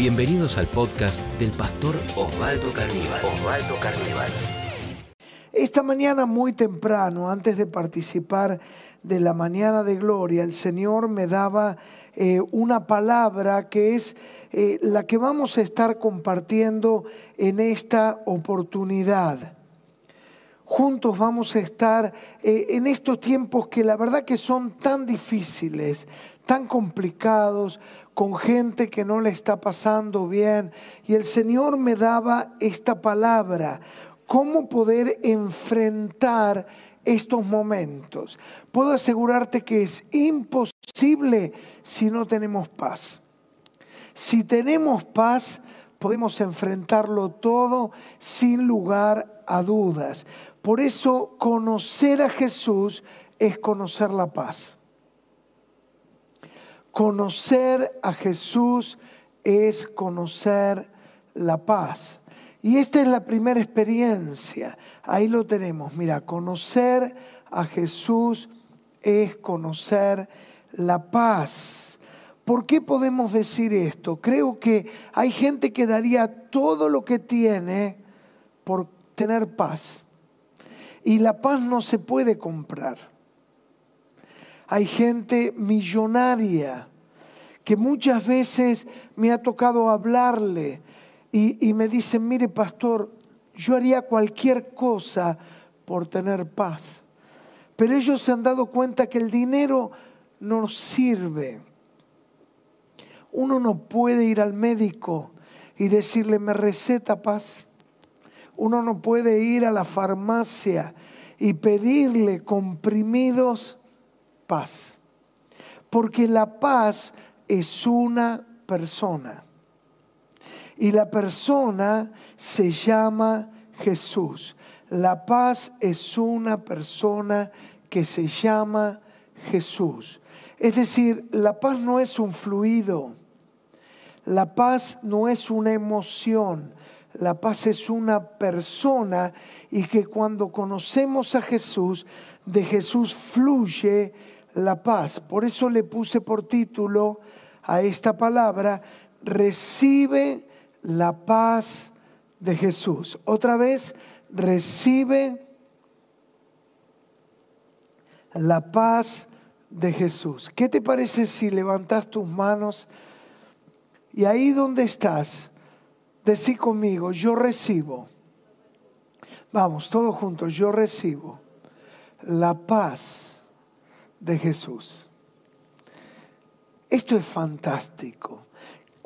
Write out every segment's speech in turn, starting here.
Bienvenidos al podcast del pastor Osvaldo Carníbal. Osvaldo Carníbal. Esta mañana muy temprano, antes de participar de la mañana de gloria, el Señor me daba eh, una palabra que es eh, la que vamos a estar compartiendo en esta oportunidad. Juntos vamos a estar eh, en estos tiempos que la verdad que son tan difíciles, tan complicados, con gente que no le está pasando bien. Y el Señor me daba esta palabra, cómo poder enfrentar estos momentos. Puedo asegurarte que es imposible si no tenemos paz. Si tenemos paz, podemos enfrentarlo todo sin lugar a dudas. Por eso conocer a Jesús es conocer la paz. Conocer a Jesús es conocer la paz. Y esta es la primera experiencia. Ahí lo tenemos. Mira, conocer a Jesús es conocer la paz. ¿Por qué podemos decir esto? Creo que hay gente que daría todo lo que tiene por tener paz. Y la paz no se puede comprar. Hay gente millonaria que muchas veces me ha tocado hablarle y, me dicen, mire pastor, yo haría cualquier cosa por tener paz. Pero ellos se han dado cuenta que el dinero no sirve. Uno no puede ir al médico y decirle, me receta paz. Uno no puede ir a la farmacia y pedirle comprimidos paz. Porque la paz es una persona. Y la persona se llama Jesús. La paz es una persona que se llama Jesús. Es decir, la paz no es un fluido. La paz no es una emoción. La paz es una persona y que cuando conocemos a Jesús, de Jesús fluye la paz. Por eso le puse por título a esta palabra, recibe la paz de Jesús. Otra vez, recibe la paz de Jesús. ¿Qué te parece si levantas tus manos y ahí donde estás, decí conmigo, yo recibo. Vamos, todos juntos, yo recibo la paz de Jesús. Esto es fantástico.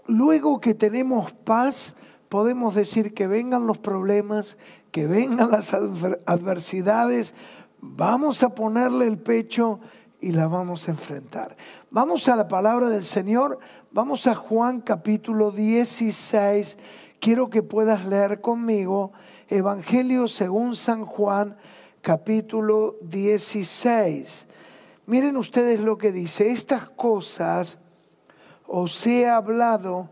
Luego que tenemos paz, podemos decir que vengan los problemas, que vengan las adversidades, vamos a ponerle el pecho y la vamos a enfrentar. Vamos a la palabra del Señor, vamos a Juan capítulo 16. Quiero que puedas leer conmigo Evangelio según San Juan capítulo 16. Miren ustedes lo que dice, estas cosas os he hablado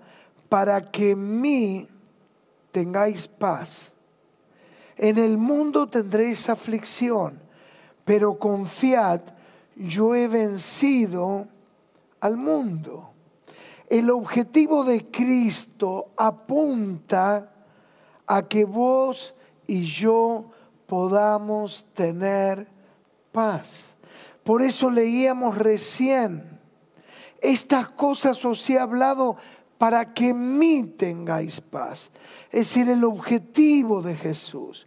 para que en mí tengáis paz. En el mundo tendréis aflicción, pero confiad, yo he vencido al mundo. El objetivo de Cristo apunta a que vos y yo podamos tener paz. Por eso leíamos recién, estas cosas os he hablado para que en mí tengáis paz. Es decir, el objetivo de Jesús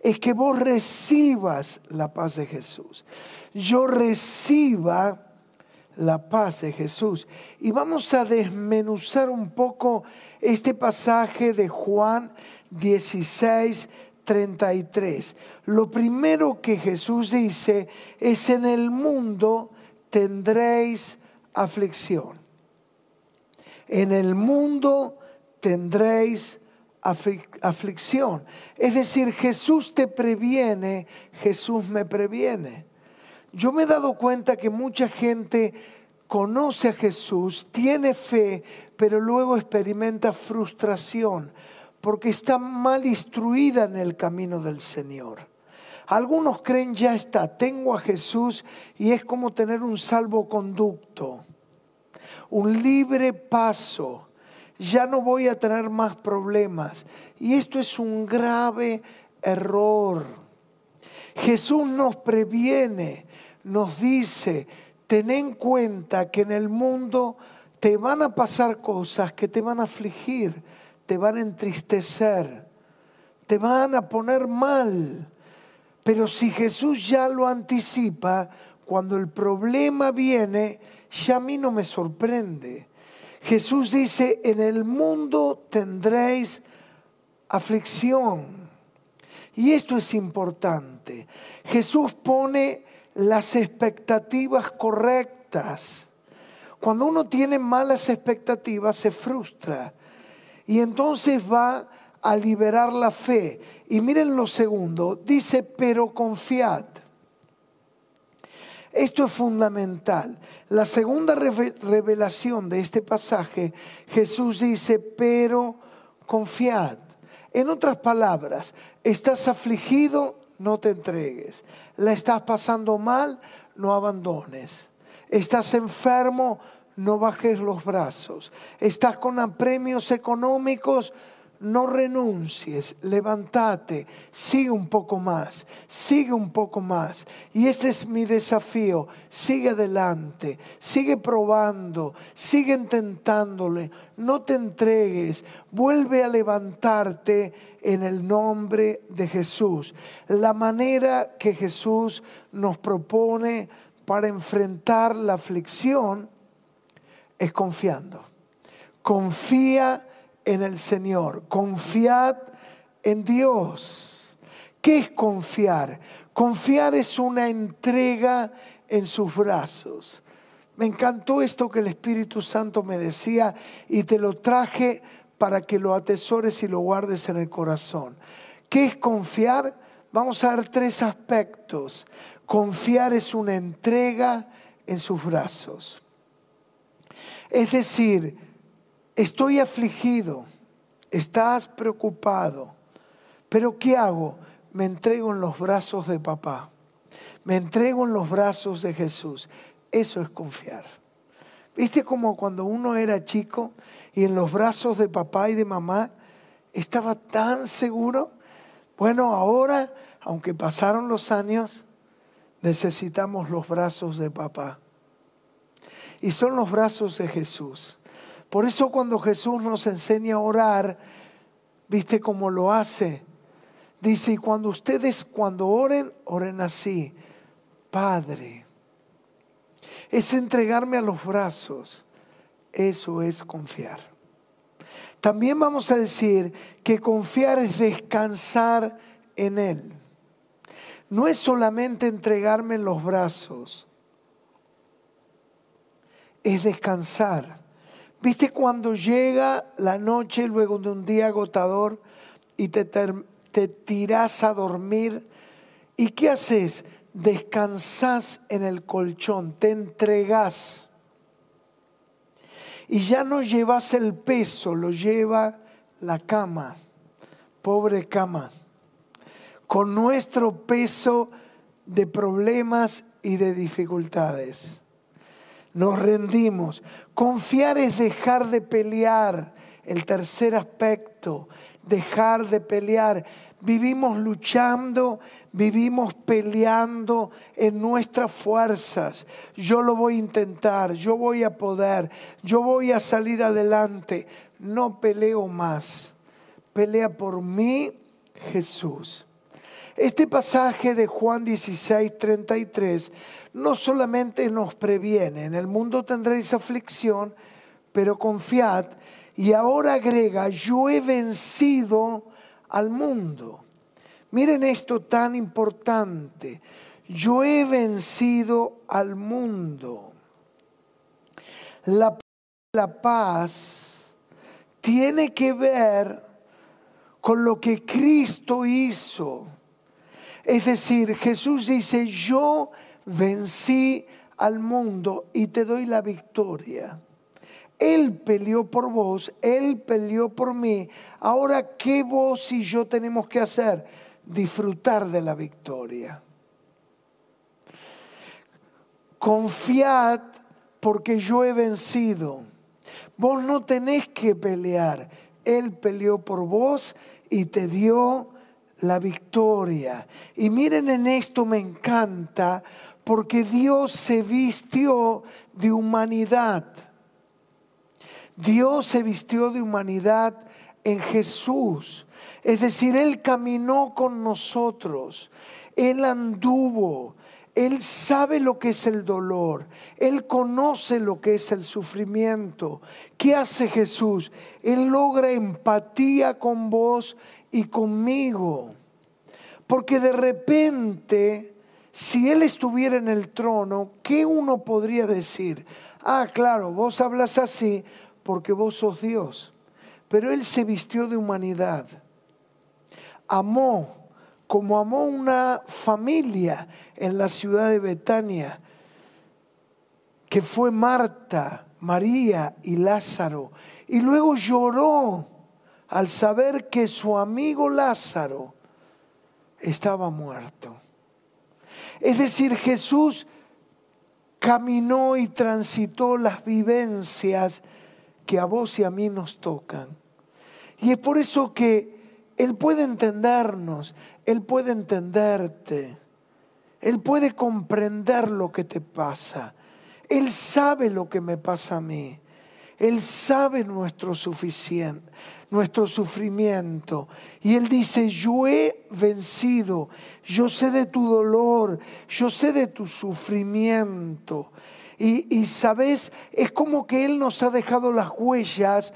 es que vos recibas la paz de Jesús. Yo reciba la paz de Jesús. Y vamos a desmenuzar un poco este pasaje de Juan 16, 33. Lo primero que Jesús dice es en el mundo tendréis aflicción. En el mundo tendréis aflicción. Es decir, Jesús te previene, Jesús me previene. Yo me he dado cuenta que mucha gente conoce a Jesús, tiene fe, pero luego experimenta frustración porque está mal instruida en el camino del Señor. Algunos creen ya está, tengo a Jesús y es como tener un salvoconducto, un libre paso. ya no voy a tener más problemas. Y esto es un grave error. Jesús nos previene, nos dice, ten en cuenta que en el mundo te van a pasar cosas que te van a afligir, te van a entristecer, te van a poner mal. Pero si Jesús ya lo anticipa, cuando el problema viene, ya a mí no me sorprende. Jesús dice, en el mundo tendréis aflicción. Y esto es importante. Jesús pone las expectativas correctas. Cuando uno tiene malas expectativas se frustra y entonces va a liberar la fe. Y miren lo segundo, dice, pero confiad. Esto es fundamental. La segunda revelación de este pasaje, Jesús dice, pero confiad. En otras palabras, estás afligido, no te entregues. La estás pasando mal, no abandones. Estás enfermo, no bajes los brazos. Estás con apremios económicos, no renuncies, levántate, sigue un poco más, sigue un poco más. Y este es mi desafío, sigue adelante, sigue probando, sigue intentándole, no te entregues, vuelve a levantarte en el nombre de Jesús. La manera que Jesús nos propone para enfrentar la aflicción es confiando. Confía en el Señor, confiad en Dios. ¿Qué es confiar? Confiar es una entrega en sus brazos. Me encantó esto que el Espíritu Santo me decía y te lo traje para que lo atesores y lo guardes en el corazón. ¿Qué es confiar? Vamos a ver tres aspectos. Confiar es una entrega en sus brazos. Es decir, estoy afligido, estás preocupado, pero ¿qué hago? Me entrego en los brazos de papá, me entrego en los brazos de Jesús. Eso es confiar. ¿Viste como cuando uno era chico y en los brazos de papá y de mamá estaba tan seguro? Bueno, ahora, aunque pasaron los años, necesitamos los brazos de papá. Y son los brazos de Jesús. Por eso cuando Jesús nos enseña a orar, ¿viste cómo lo hace? Dice, y cuando ustedes cuando oren, oren así, Padre. Es entregarme a los brazos. Eso es confiar. También vamos a decir que confiar es descansar en Él. No es solamente entregarme en los brazos, es descansar. ¿Viste cuando llega la noche luego de un día agotador y te, te tiras a dormir? ¿Y qué haces? Descansas en el colchón, te entregas. Y ya no llevas el peso, lo lleva la cama, pobre cama, con nuestro peso de problemas y de dificultades nos rendimos. Confiar es dejar de pelear. El tercer aspecto, dejar de pelear. Vivimos luchando, vivimos peleando en nuestras fuerzas. Yo lo voy a intentar, yo voy a poder, yo voy a salir adelante. No peleo más. Pelea por mí, Jesús. Este pasaje de Juan 16, 33 no solamente nos previene, en el mundo tendréis aflicción, pero confiad, y ahora agrega, yo he vencido al mundo. Miren esto tan importante, yo he vencido al mundo. La, la paz tiene que ver con lo que Cristo hizo. Es decir, Jesús dice, yo vencí al mundo y te doy la victoria. Él peleó por vos, Él peleó por mí. Ahora, ¿qué vos y yo tenemos que hacer? Disfrutar de la victoria. Confiad porque yo he vencido. Vos no tenés que pelear. Él peleó por vos y te dio la victoria. Y miren en esto me encanta porque Dios se vistió de humanidad. Dios se vistió de humanidad en Jesús. Es decir, Él caminó con nosotros. Él anduvo. Él sabe lo que es el dolor. Él conoce lo que es el sufrimiento. ¿Qué hace Jesús? Él logra empatía con vos y conmigo. Porque de repente, si Él estuviera en el trono, ¿qué uno podría decir? Ah, claro, vos hablas así porque vos sos Dios. Pero Él se vistió de humanidad. Amó como amó una familia en la ciudad de Betania, que fue Marta, María y Lázaro. Y luego lloró al saber que su amigo Lázaro estaba muerto. Es decir, Jesús caminó y transitó las vivencias que a vos y a mí nos tocan. Y es por eso que Él puede entendernos, Él puede entenderte, Él puede comprender lo que te pasa, Él sabe lo que me pasa a mí, Él sabe nuestro suficiente, nuestro sufrimiento. Y Él dice, yo he vencido, yo sé de tu dolor, yo sé de tu sufrimiento. Y, y sabes, es como que Él nos ha dejado las huellas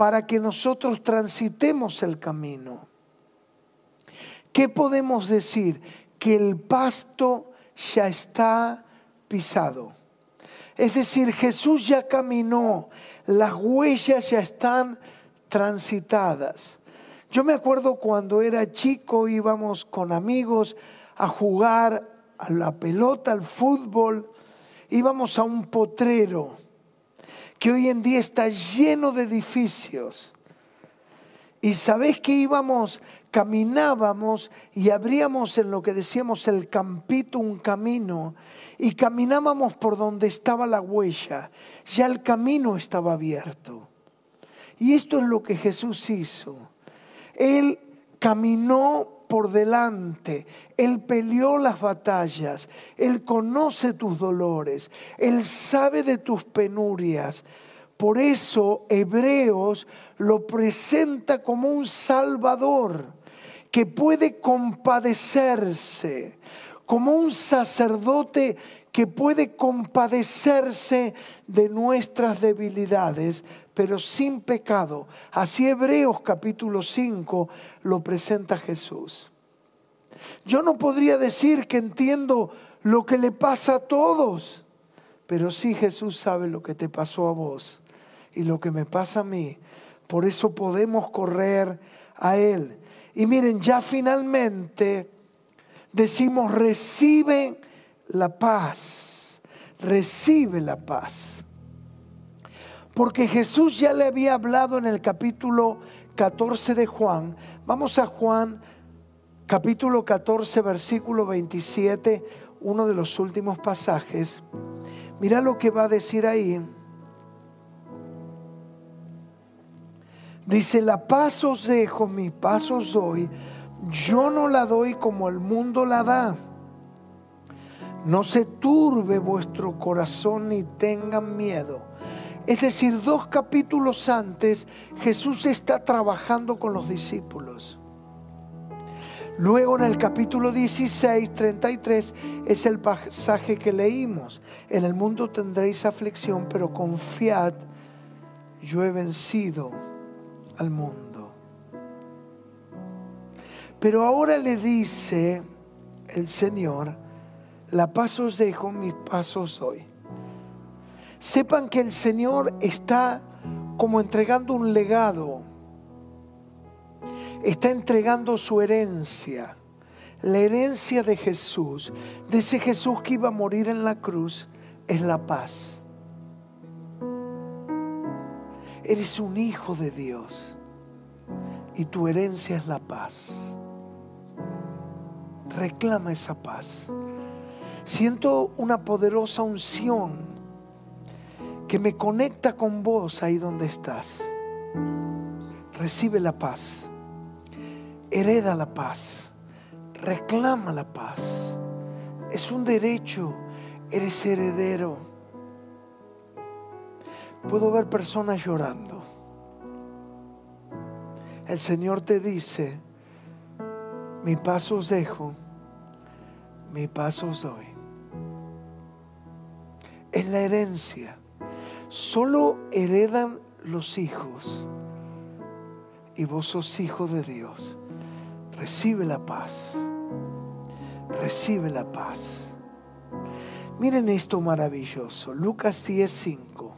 para que nosotros transitemos el camino. ¿Qué podemos decir? Que el pasto ya está pisado. Es decir, Jesús ya caminó, las huellas ya están transitadas. Yo me acuerdo cuando era chico íbamos con amigos a jugar a la pelota, al fútbol, íbamos a un potrero que hoy en día está lleno de edificios. Y sabés que íbamos, caminábamos y abríamos en lo que decíamos el campito un camino y caminábamos por donde estaba la huella. Ya el camino estaba abierto. Y esto es lo que Jesús hizo. Él caminó por delante. Él peleó las batallas. Él conoce tus dolores. Él sabe de tus penurias. Por eso Hebreos lo presenta como un salvador que puede compadecerse, como un sacerdote que puede compadecerse de nuestras debilidades, pero sin pecado. Así Hebreos capítulo 5 lo presenta Jesús. Yo no podría decir que entiendo lo que le pasa a todos, pero sí Jesús sabe lo que te pasó a vos y lo que me pasa a mí. Por eso podemos correr a Él. Y miren, ya finalmente decimos, recibe la paz, recibe la paz. Porque Jesús ya le había hablado en el capítulo 14 de Juan. Vamos a Juan capítulo 14, versículo 27, uno de los últimos pasajes. Mira lo que va a decir ahí. Dice, la paz os dejo, mi paz os doy. Yo no la doy como el mundo la da. No se turbe vuestro corazón ni tengan miedo. Es decir, dos capítulos antes Jesús está trabajando con los discípulos. Luego en el capítulo 16, 33 es el pasaje que leímos. En el mundo tendréis aflicción, pero confiad, yo he vencido al mundo. Pero ahora le dice el Señor, la paz os dejo, mis pasos doy sepan que el Señor está como entregando un legado, está entregando su herencia, la herencia de Jesús, de ese Jesús que iba a morir en la cruz, es la paz. Eres un hijo de Dios y tu herencia es la paz. Reclama esa paz. Siento una poderosa unción que me conecta con vos ahí donde estás. Recibe la paz. Hereda la paz. Reclama la paz. Es un derecho. Eres heredero. Puedo ver personas llorando. El Señor te dice, mi paso os dejo, mi paso os doy. Es la herencia. Solo heredan los hijos. Y vos sos hijo de Dios. Recibe la paz. Recibe la paz. Miren esto maravilloso. Lucas 10:5.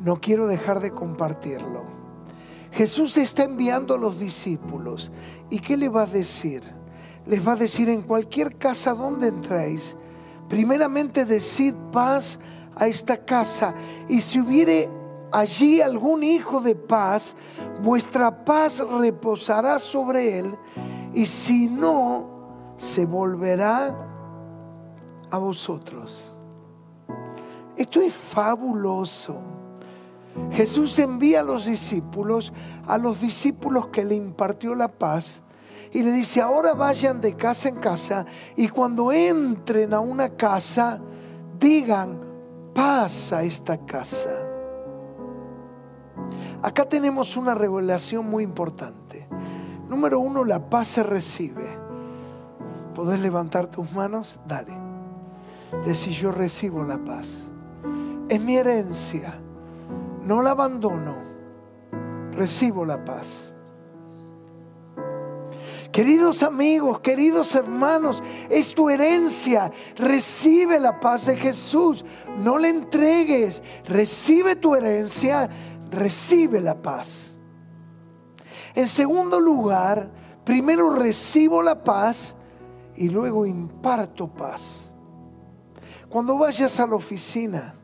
No quiero dejar de compartirlo. Jesús está enviando a los discípulos. ¿Y qué le va a decir? Les va a decir en cualquier casa donde entréis, primeramente decid paz a esta casa. Y si hubiere allí algún hijo de paz, vuestra paz reposará sobre él. Y si no, se volverá a vosotros. Esto es fabuloso. Jesús envía a los discípulos, a los discípulos que le impartió la paz, y le dice, ahora vayan de casa en casa y cuando entren a una casa, digan, paz a esta casa. Acá tenemos una revelación muy importante. Número uno, la paz se recibe. ¿Podés levantar tus manos? Dale. Decir yo recibo la paz. Es mi herencia no la abandono, recibo la paz. Queridos amigos, queridos hermanos, es tu herencia. Recibe la paz de Jesús. No le entregues. Recibe tu herencia. Recibe la paz. En segundo lugar, primero recibo la paz y luego imparto paz. Cuando vayas a la oficina,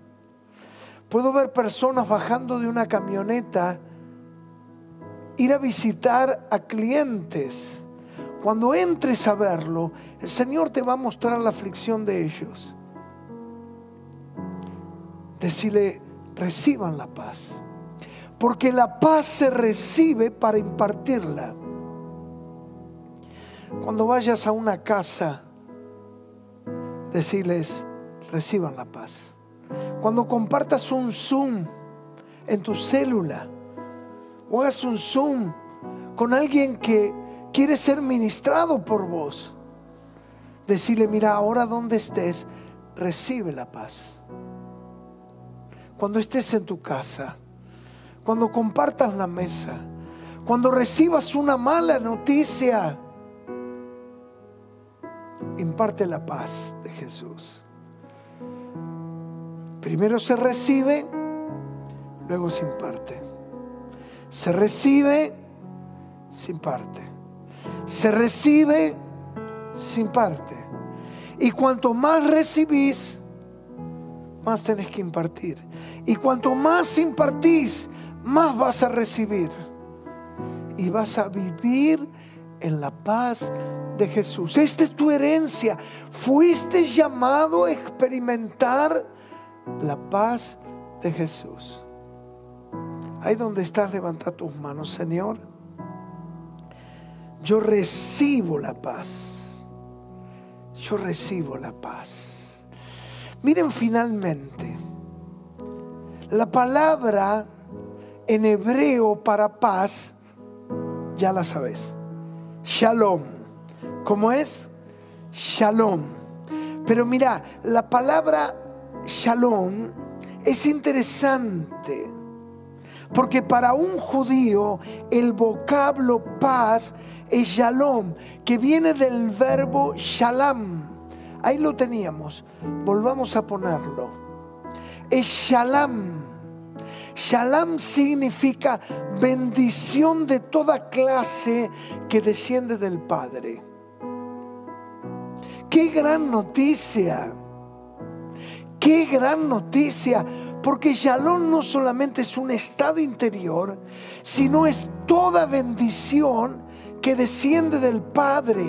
Puedo ver personas bajando de una camioneta, ir a visitar a clientes. Cuando entres a verlo, el Señor te va a mostrar la aflicción de ellos. Decirle, reciban la paz. Porque la paz se recibe para impartirla. Cuando vayas a una casa, decirles, reciban la paz. Cuando compartas un Zoom en tu célula o hagas un Zoom con alguien que quiere ser ministrado por vos, decirle, mira, ahora donde estés, recibe la paz. Cuando estés en tu casa, cuando compartas la mesa, cuando recibas una mala noticia, imparte la paz de Jesús. Primero se recibe, luego se imparte. Se recibe, se imparte. Se recibe, se imparte. Y cuanto más recibís, más tenés que impartir. Y cuanto más impartís, más vas a recibir. Y vas a vivir en la paz de Jesús. Esta es tu herencia. Fuiste llamado a experimentar la paz de Jesús. Ahí donde estás, levanta tus manos, Señor. Yo recibo la paz. Yo recibo la paz. Miren finalmente, la palabra en hebreo para paz, ya la sabes. Shalom. ¿Cómo es? Shalom. Pero mira, la palabra shalom es interesante, porque para un judío el vocablo paz es shalom, que viene del verbo shalom. Ahí lo teníamos, volvamos a ponerlo. Es shalom. Shalom significa bendición de toda clase que desciende del Padre. Qué gran noticia Qué gran noticia, porque Shalom no solamente es un estado interior, sino es toda bendición que desciende del Padre.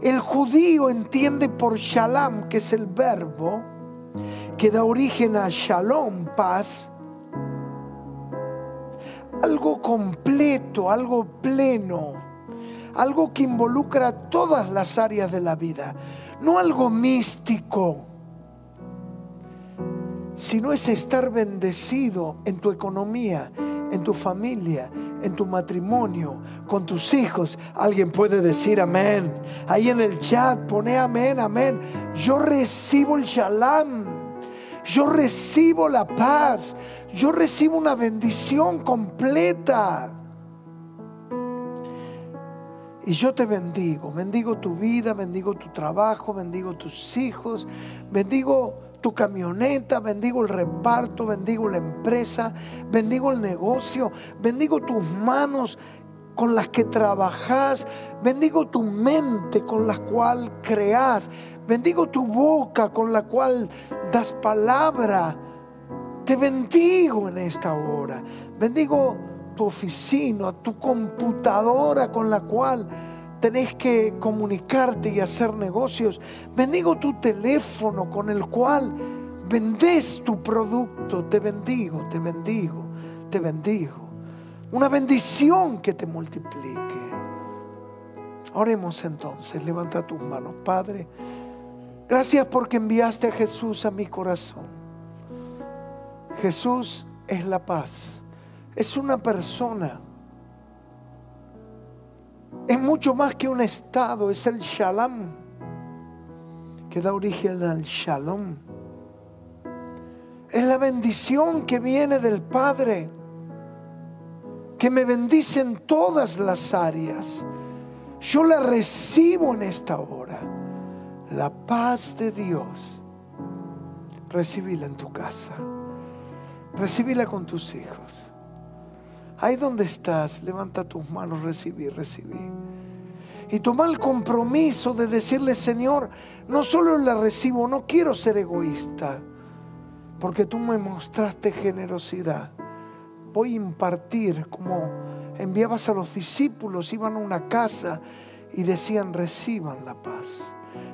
El judío entiende por Shalom, que es el verbo, que da origen a shalom, paz, algo completo, algo pleno, algo que involucra todas las áreas de la vida, no algo místico, sino es estar bendecido en tu economía, en tu familia, en tu matrimonio, con tus hijos. Alguien puede decir amén. Ahí en el chat pone amén, amén. Yo recibo el shalom. Yo recibo la paz. Yo recibo una bendición completa. Y yo te bendigo, bendigo tu vida, bendigo tu trabajo, bendigo tus hijos, bendigo tu camioneta, bendigo el reparto, bendigo la empresa, bendigo el negocio, bendigo tus manos con las que trabajas, bendigo tu mente con la cual creas, bendigo tu boca con la cual das palabra. Te bendigo en esta hora. Bendigo tu oficina, tu computadora con la cual tenés que comunicarte y hacer negocios. Bendigo tu teléfono con el cual vendes tu producto. Te bendigo, te bendigo, te bendigo. Una bendición que te multiplique. Oremos entonces, levanta tus manos, Padre. Gracias porque enviaste a Jesús a mi corazón. Jesús es la paz. Es una persona es mucho más que un estado, es el shalom, que da origen al shalom. Es la bendición que viene del Padre, que me bendice en todas las áreas. Yo la recibo en esta hora. La paz de Dios. Recibíla en tu casa. Recibíla con tus hijos. Ahí donde estás, levanta tus manos, recibí, recibí. Y toma el compromiso de decirle, Señor, no solo la recibo, no quiero ser egoísta, porque tú me mostraste generosidad. Voy a impartir como enviabas a los discípulos, iban a una casa y decían, reciban la paz,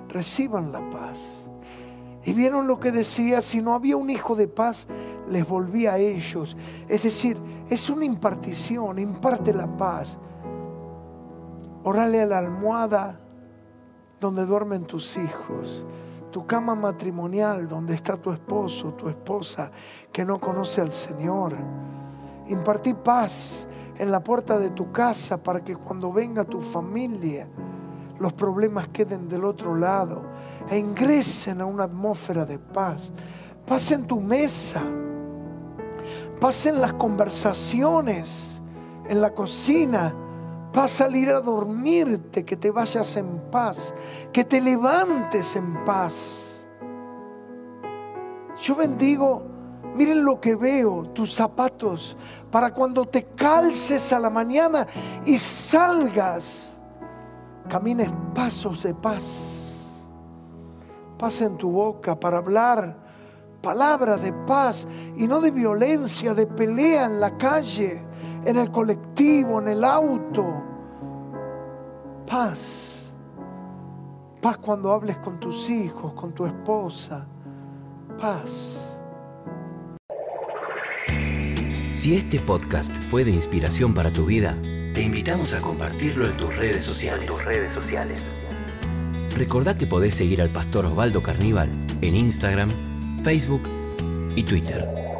reciban la paz. Y vieron lo que decía, si no había un hijo de paz, les volvía a ellos. Es decir, es una impartición, imparte la paz. Orale a la almohada donde duermen tus hijos, tu cama matrimonial donde está tu esposo, tu esposa que no conoce al Señor. Impartí paz en la puerta de tu casa para que cuando venga tu familia los problemas queden del otro lado e ingresen a una atmósfera de paz. Paz en tu mesa pasen las conversaciones en la cocina, a salir a dormirte, que te vayas en paz, que te levantes en paz. Yo bendigo, miren lo que veo, tus zapatos, para cuando te calces a la mañana y salgas, camines pasos de paz. Paz en tu boca para hablar palabra de paz y no de violencia, de pelea en la calle, en el colectivo, en el auto. Paz. Paz cuando hables con tus hijos, con tu esposa. Paz. Si este podcast fue de inspiración para tu vida, te invitamos a compartirlo en tus redes sociales. tus redes sociales. Recordá que podés seguir al pastor Osvaldo Carníbal en Instagram, Facebook y Twitter.